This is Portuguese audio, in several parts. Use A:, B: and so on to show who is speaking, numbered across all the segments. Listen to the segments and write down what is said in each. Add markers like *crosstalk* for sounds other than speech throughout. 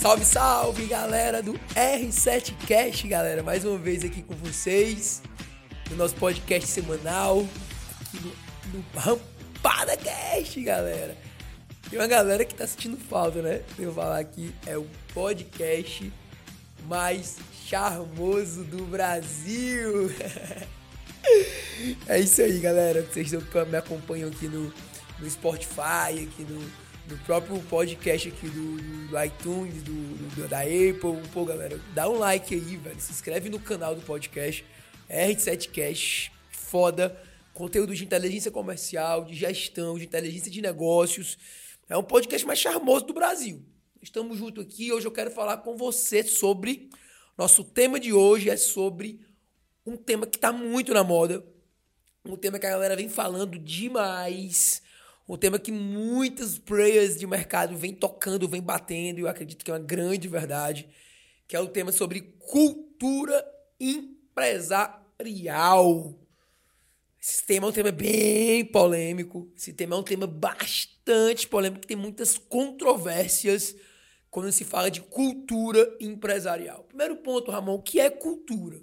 A: Salve, salve, galera do R7Cast, galera. Mais uma vez aqui com vocês no nosso podcast semanal aqui no, no Rampada Cast, galera. Tem uma galera que tá sentindo falta, né? Eu falar aqui, é o podcast mais charmoso do Brasil. *laughs* é isso aí, galera. Vocês me acompanham aqui no, no Spotify, aqui no, no próprio podcast aqui do, do iTunes, do, do, da Apple. Pô, galera, dá um like aí, velho. Se inscreve no canal do podcast R7Cast. Foda. Conteúdo de inteligência comercial, de gestão, de inteligência de negócios. É um podcast mais charmoso do Brasil. Estamos juntos aqui. Hoje eu quero falar com você sobre. Nosso tema de hoje é sobre um tema que está muito na moda. Um tema que a galera vem falando demais um tema que muitas players de mercado vem tocando, vem batendo, e eu acredito que é uma grande verdade, que é o tema sobre cultura empresarial. Esse tema é um tema bem polêmico, esse tema é um tema bastante polêmico, que tem muitas controvérsias quando se fala de cultura empresarial. Primeiro ponto, Ramon, o que é cultura?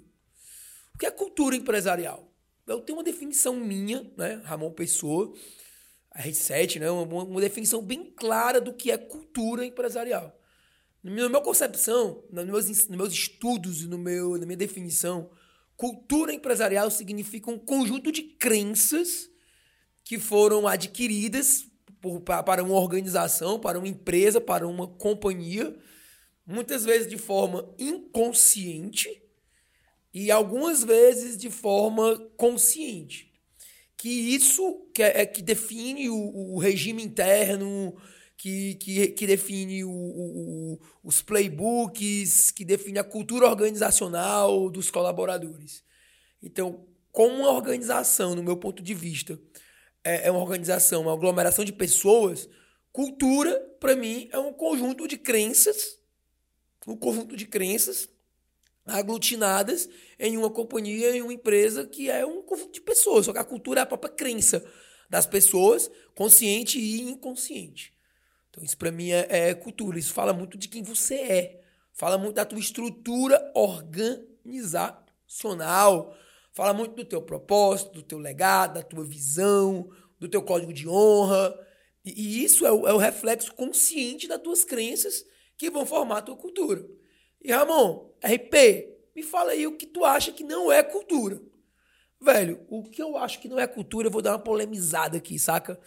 A: O que é cultura empresarial? Eu tenho uma definição minha, né, Ramon Pessoa, a R7, né? Uma, uma, definição bem clara do que é cultura empresarial. Na minha concepção, nos meus, nos meus estudos e no meu, na minha definição, cultura empresarial significa um conjunto de crenças que foram adquiridas por, para uma organização, para uma empresa, para uma companhia, muitas vezes de forma inconsciente e algumas vezes de forma consciente que isso que, é, é, que define o, o regime interno, que, que, que define o, o, os playbooks, que define a cultura organizacional dos colaboradores. Então, como uma organização, no meu ponto de vista, é, é uma organização, uma aglomeração de pessoas, cultura, para mim, é um conjunto de crenças, um conjunto de crenças aglutinadas em uma companhia, em uma empresa que é um conjunto de pessoas. Só que a cultura é a própria crença das pessoas, consciente e inconsciente. Então, isso para mim é, é, cultura. Isso fala muito de quem você é. Fala muito da tua estrutura organizacional. Fala muito do teu propósito, do teu legado, da tua visão, do teu código de honra. E, e isso é o, é o reflexo consciente das tuas crenças que vão formar a tua cultura. E Ramon, RP, me fala aí o que tu acha que não é cultura. Velho, o que eu acho que não é cultura, eu vou dar uma polemizada aqui, saca?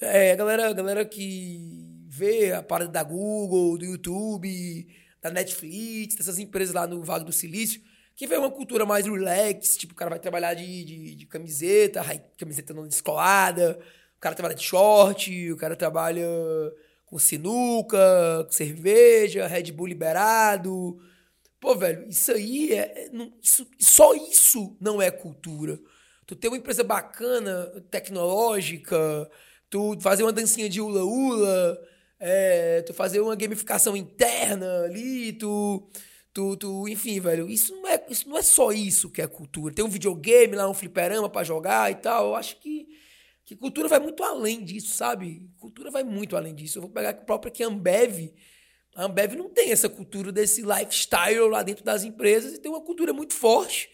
A: É, a galera, a galera que vê a parada da Google, do YouTube, da Netflix, dessas empresas lá no Vale do Silício, que vê uma cultura mais relax, tipo, o cara vai trabalhar de, de, de camiseta, camiseta não descolada, o cara trabalha de short, o cara trabalha com sinuca, com cerveja, Red Bull liberado. Pô, velho, isso aí é. Não, isso, só isso não é cultura. Tu ter uma empresa bacana, tecnológica, tu fazer uma dancinha de ula-ula, é, tu fazer uma gamificação interna ali, tu. Tu, tu, enfim, velho, isso não, é, isso não é só isso que é cultura. Tem um videogame lá, um fliperama para jogar e tal. Eu acho que que cultura vai muito além disso, sabe? Cultura vai muito além disso. Eu vou pegar a própria que Ambev. A Ambev não tem essa cultura desse lifestyle lá dentro das empresas e tem uma cultura muito forte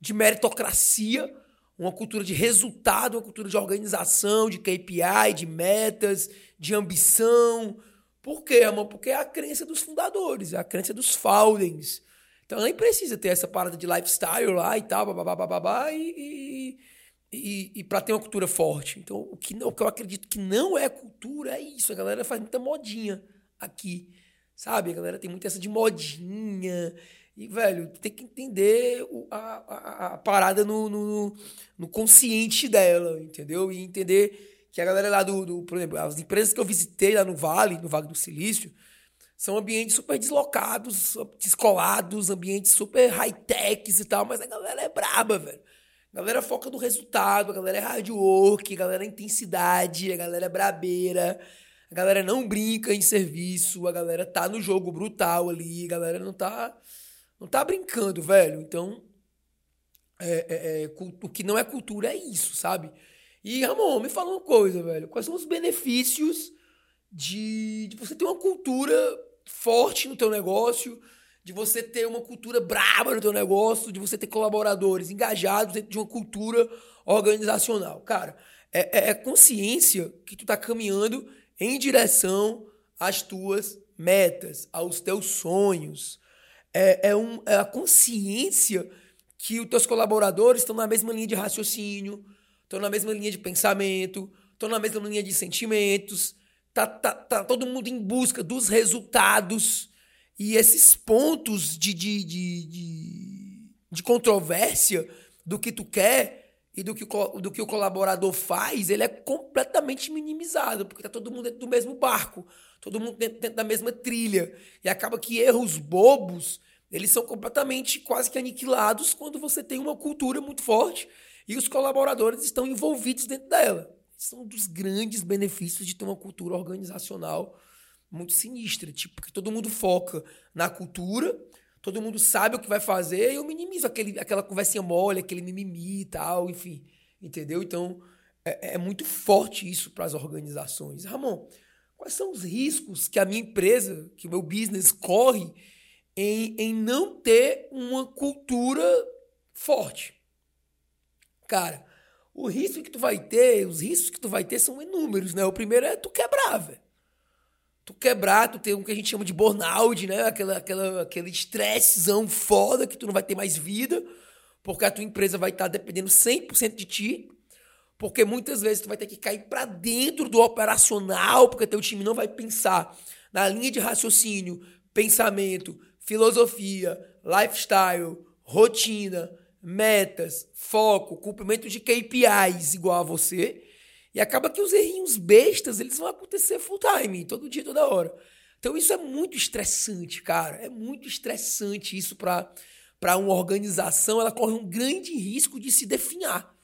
A: de meritocracia, uma cultura de resultado, uma cultura de organização, de KPI, de metas, de ambição. Por quê, amor? Porque é a crença dos fundadores, é a crença dos founders. Então nem precisa ter essa parada de lifestyle lá e tal, babá, babá, e, e e, e para ter uma cultura forte. Então, o que, o que eu acredito que não é cultura é isso. A galera faz muita modinha aqui, sabe? A galera tem muito essa de modinha. E, velho, tem que entender a, a, a parada no, no, no, consciente dela, entendeu? E entender que a galera lá do, do, por exemplo, as empresas que eu visitei lá no Vale, no Vale do Silício, são ambientes super deslocados, descolados, ambientes super high-techs e tal, mas a galera é braba, velho. A galera foca no resultado, a galera é hard work, a galera é intensidade, a galera é brabeira, a galera não brinca em serviço, a galera tá no jogo brutal ali, a galera não tá, não tá brincando, velho. Então, é, é, é, o que não é cultura é isso, sabe? E, Ramon, me fala uma coisa, velho. Quais são os benefícios de, de você ter uma cultura forte no teu negócio, de você ter uma cultura braba no teu negócio, de você ter colaboradores engajados dentro de uma cultura organizacional. Cara, é, é, é consciência que tu tá caminhando em direção às tuas metas, aos teus sonhos. É, é, um, é a consciência que os teus colaboradores estão na mesma linha de raciocínio, estão na mesma linha de pensamento, estão na mesma linha de sentimentos, tá, tá, tá todo mundo em busca dos resultados. E esses pontos de, de, de, de, de controvérsia do que tu quer e do que, do que o colaborador faz, ele é completamente minimizado, porque tá todo mundo dentro do mesmo barco, todo mundo dentro, dentro da mesma trilha. E acaba que erros bobos, eles são completamente quase que aniquilados quando você tem uma cultura muito forte e os colaboradores estão envolvidos dentro dela. São um dos grandes benefícios de ter uma cultura organizacional muito sinistra, tipo, que todo mundo foca na cultura, todo mundo sabe o que vai fazer e eu minimizo aquele, aquela conversinha mole, aquele mimimi e tal, enfim, entendeu? Então, é, é muito forte isso para as organizações. Ramon, quais são os riscos que a minha empresa, que o meu business corre em, em não ter uma cultura forte? Cara, o risco que tu vai ter, os riscos que tu vai ter são inúmeros, né? O primeiro é tu quebrar, velho. Tu quebrar, tu ter um que a gente chama de burnout, né? Aquela, aquela, aquele estressezão foda que tu não vai ter mais vida, porque a tua empresa vai estar tá dependendo 100% de ti. Porque muitas vezes tu vai ter que cair para dentro do operacional, porque teu time não vai pensar na linha de raciocínio, pensamento, filosofia, lifestyle, rotina, metas, foco, cumprimento de KPIs igual a você. E acaba que os errinhos bestas, eles vão acontecer full time, todo dia, toda hora. Então isso é muito estressante, cara. É muito estressante isso para para uma organização, ela corre um grande risco de se definhar.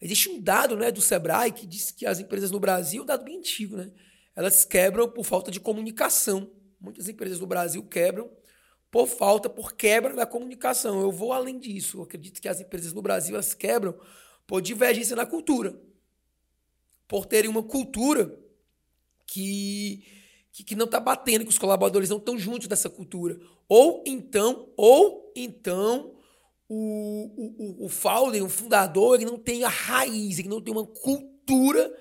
A: Existe um dado, né, do Sebrae que diz que as empresas no Brasil, um dado bem antigo, né, elas quebram por falta de comunicação. Muitas empresas no Brasil quebram por falta, por quebra da comunicação. Eu vou além disso. Eu acredito que as empresas no Brasil elas quebram por divergência na cultura. Por terem uma cultura que, que, que não está batendo, que os colaboradores não estão juntos dessa cultura. Ou então, ou então, o, o, o founder, o fundador, ele não tem a raiz, ele não tem uma cultura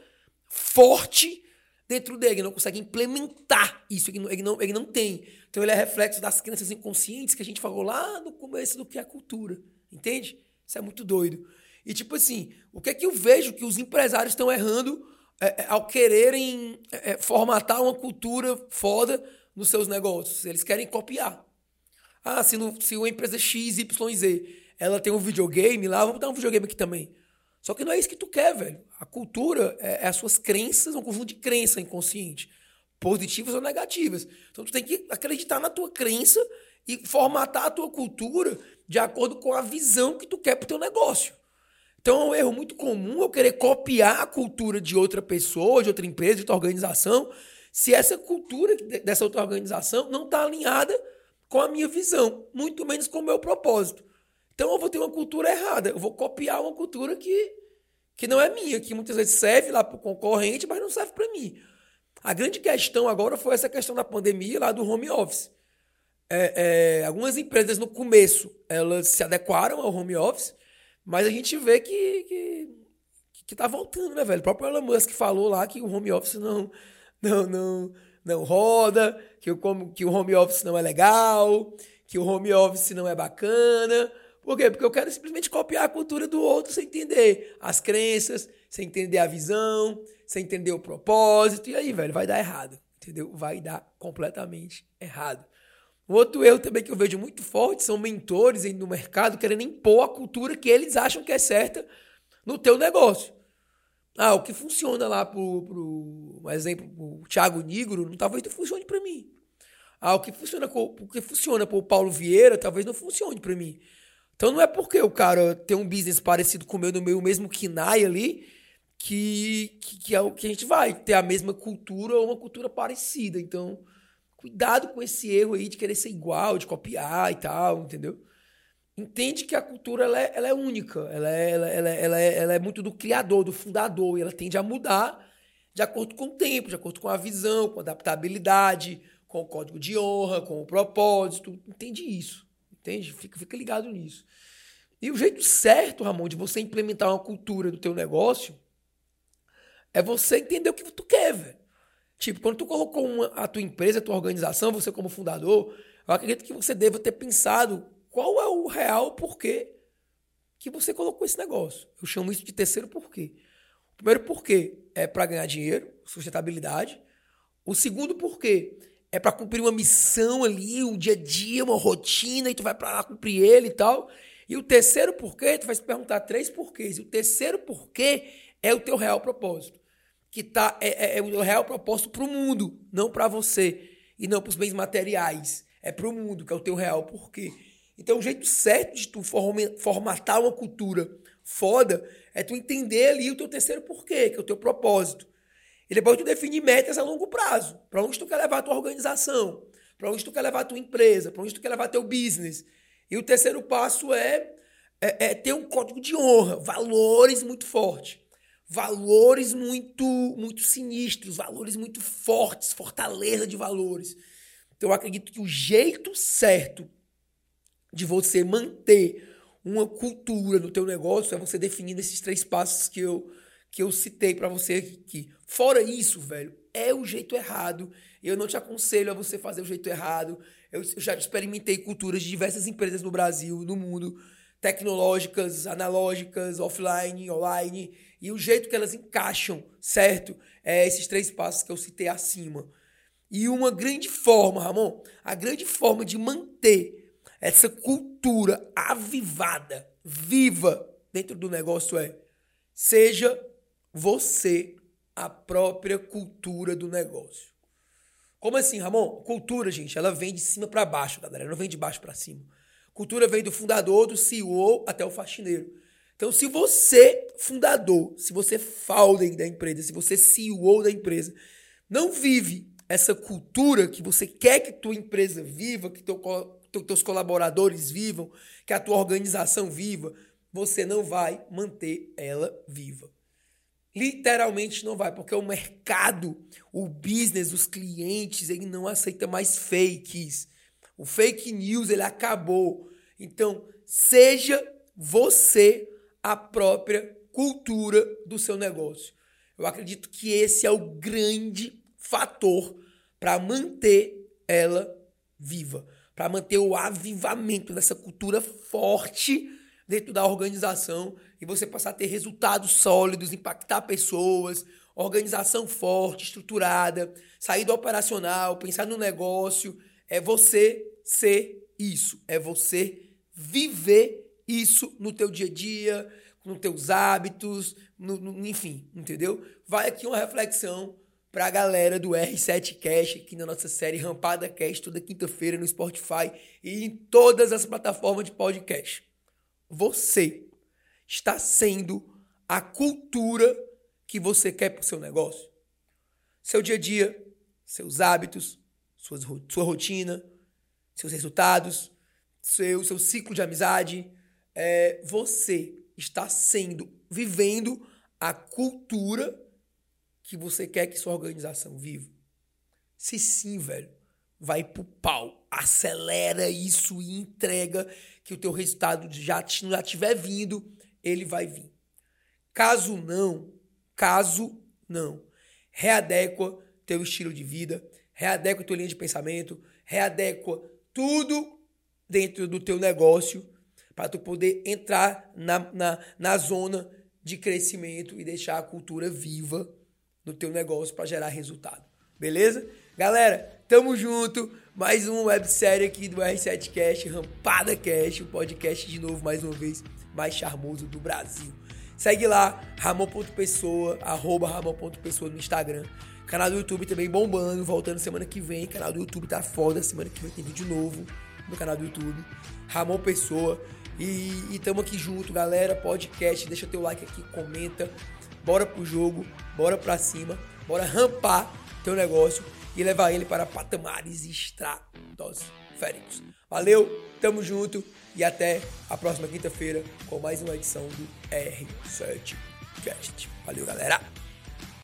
A: forte dentro dele, ele não consegue implementar isso, ele não, ele não, ele não tem. Então ele é reflexo das crenças inconscientes que a gente falou lá no começo do que é cultura. Entende? Isso é muito doido. E tipo assim, o que é que eu vejo que os empresários estão errando é, é, ao quererem é, é formatar uma cultura foda nos seus negócios? Eles querem copiar. Ah, se, no, se uma empresa XYZ ela tem um videogame lá, vamos dar um videogame aqui também. Só que não é isso que tu quer, velho. A cultura é, é as suas crenças, um conjunto de crença inconsciente positivas ou negativas. Então tu tem que acreditar na tua crença e formatar a tua cultura de acordo com a visão que tu quer pro teu negócio. Então é um erro muito comum eu querer copiar a cultura de outra pessoa, de outra empresa, de outra organização, se essa cultura dessa outra organização não está alinhada com a minha visão, muito menos com o meu propósito. Então eu vou ter uma cultura errada, eu vou copiar uma cultura que, que não é minha, que muitas vezes serve lá para o concorrente, mas não serve para mim. A grande questão agora foi essa questão da pandemia lá do home office. É, é, algumas empresas no começo elas se adequaram ao home office, mas a gente vê que, que, que tá voltando, né, velho? O próprio Elon Musk falou lá que o home office não, não, não, não roda, que o, que o home office não é legal, que o home office não é bacana. Por quê? Porque eu quero simplesmente copiar a cultura do outro sem entender as crenças, sem entender a visão, sem entender o propósito. E aí, velho, vai dar errado. Entendeu? Vai dar completamente errado. Outro erro também que eu vejo muito forte são mentores aí no mercado querendo impor a cultura que eles acham que é certa no teu negócio. Ah, o que funciona lá pro, pro um exemplo, o Thiago Nigro, não talvez não funcione para mim. Ah, o que funciona o que funciona pro Paulo Vieira, talvez não funcione para mim. Então não é porque o cara tem um business parecido com o meu, no meu mesmo KINAI ali, que, que, que, é o que a gente vai ter a mesma cultura ou uma cultura parecida. Então, cuidado com esse erro aí de querer ser igual, de copiar e tal, entendeu? Entende que a cultura ela é, ela é única, ela é, ela, ela, ela, é, ela é muito do criador, do fundador, e ela tende a mudar de acordo com o tempo, de acordo com a visão, com a adaptabilidade, com o código de honra, com o propósito. Entende isso. Entende? Fica, fica ligado nisso. E o jeito certo, Ramon, de você implementar uma cultura do teu negócio é você entender o que tu quer, velho. Tipo, quando tu colocou uma, a tua empresa, a tua organização, você como fundador, eu acredito que você deva ter pensado qual é o real porquê que você colocou esse negócio. Eu chamo isso de terceiro porquê. O primeiro porquê é para ganhar dinheiro, sustentabilidade. O segundo porquê é para cumprir uma missão ali, um dia a dia, uma rotina, e tu vai para lá cumprir ele e tal. E o terceiro porquê, tu vai se perguntar três porquês. E o terceiro porquê é o teu real propósito. Que tá, é, é, é o real propósito para o mundo, não para você. E não para os bens materiais. É para o mundo, que é o teu real porquê. Então, o jeito certo de tu formatar uma cultura foda é tu entender ali o teu terceiro porquê, que é o teu propósito. E depois tu definir metas a longo prazo. Para onde tu quer levar a tua organização? Para onde tu quer levar a tua empresa? Para onde tu quer levar teu business? E o terceiro passo é, é, é ter um código de honra, valores muito fortes. Valores muito, muito sinistros, valores muito fortes, fortaleza de valores. Então eu acredito que o jeito certo de você manter uma cultura no teu negócio é você definindo esses três passos que eu que eu citei para você aqui. Fora isso, velho, é o jeito errado. Eu não te aconselho a você fazer o jeito errado. Eu, já experimentei culturas de diversas empresas no Brasil, no mundo, tecnológicas, analógicas, offline, online, e o jeito que elas encaixam, certo? É esses três passos que eu citei acima. E uma grande forma, Ramon, a grande forma de manter essa cultura avivada, viva dentro do negócio é seja você a própria cultura do negócio. Como assim, Ramon? Cultura, gente, ela vem de cima para baixo, galera, não vem de baixo para cima. Cultura vem do fundador, do CEO até o faxineiro. Então, se você, fundador, se você founder da empresa, se você CEO da empresa, não vive essa cultura que você quer que tua empresa viva, que teu, teus colaboradores vivam, que a tua organização viva, você não vai manter ela viva. Literalmente não vai, porque o mercado, o business, os clientes, ele não aceita mais fakes. O fake news, ele acabou. Então, seja você a própria cultura do seu negócio. Eu acredito que esse é o grande fator para manter ela viva, para manter o avivamento dessa cultura forte dentro da organização e você passar a ter resultados sólidos, impactar pessoas, organização forte, estruturada, saída operacional, pensar no negócio, é você ser isso, é você viver isso no teu dia a dia, nos teus hábitos, no, no, enfim, entendeu? Vai aqui uma reflexão para a galera do R7 Cash, aqui na nossa série Rampada Cash, toda quinta-feira no Spotify e em todas as plataformas de podcast. Você está sendo a cultura que você quer para o seu negócio? Seu dia a dia, seus hábitos, suas, sua rotina, seus resultados, seu, seu ciclo de amizade. É, você está sendo, vivendo a cultura que você quer que sua organização viva? Se sim, velho, vai pro pau. Acelera isso e entrega que o teu resultado já, já tiver vindo, ele vai vir. Caso não, caso não, readequa teu estilo de vida, readequa tua linha de pensamento, readequa tudo dentro do teu negócio para tu poder entrar na, na, na zona de crescimento e deixar a cultura viva no teu negócio para gerar resultado. Beleza? Galera, tamo junto. Mais uma websérie aqui do R7 Cast, Rampada Cast, o podcast de novo, mais uma vez, mais charmoso do Brasil. Segue lá, ramon.pessoa, arroba ramon.pessoa no Instagram. Canal do YouTube também bombando, voltando semana que vem. Canal do YouTube tá foda, semana que vem tem vídeo novo no canal do YouTube. Ramon Pessoa. E, e tamo aqui junto, galera. Podcast, deixa teu like aqui, comenta. Bora pro jogo, bora pra cima, bora rampar teu negócio e levar ele para patamares estratosféricos. Valeu, tamo junto e até a próxima quinta-feira com mais uma edição do R7 Cast. Valeu, galera!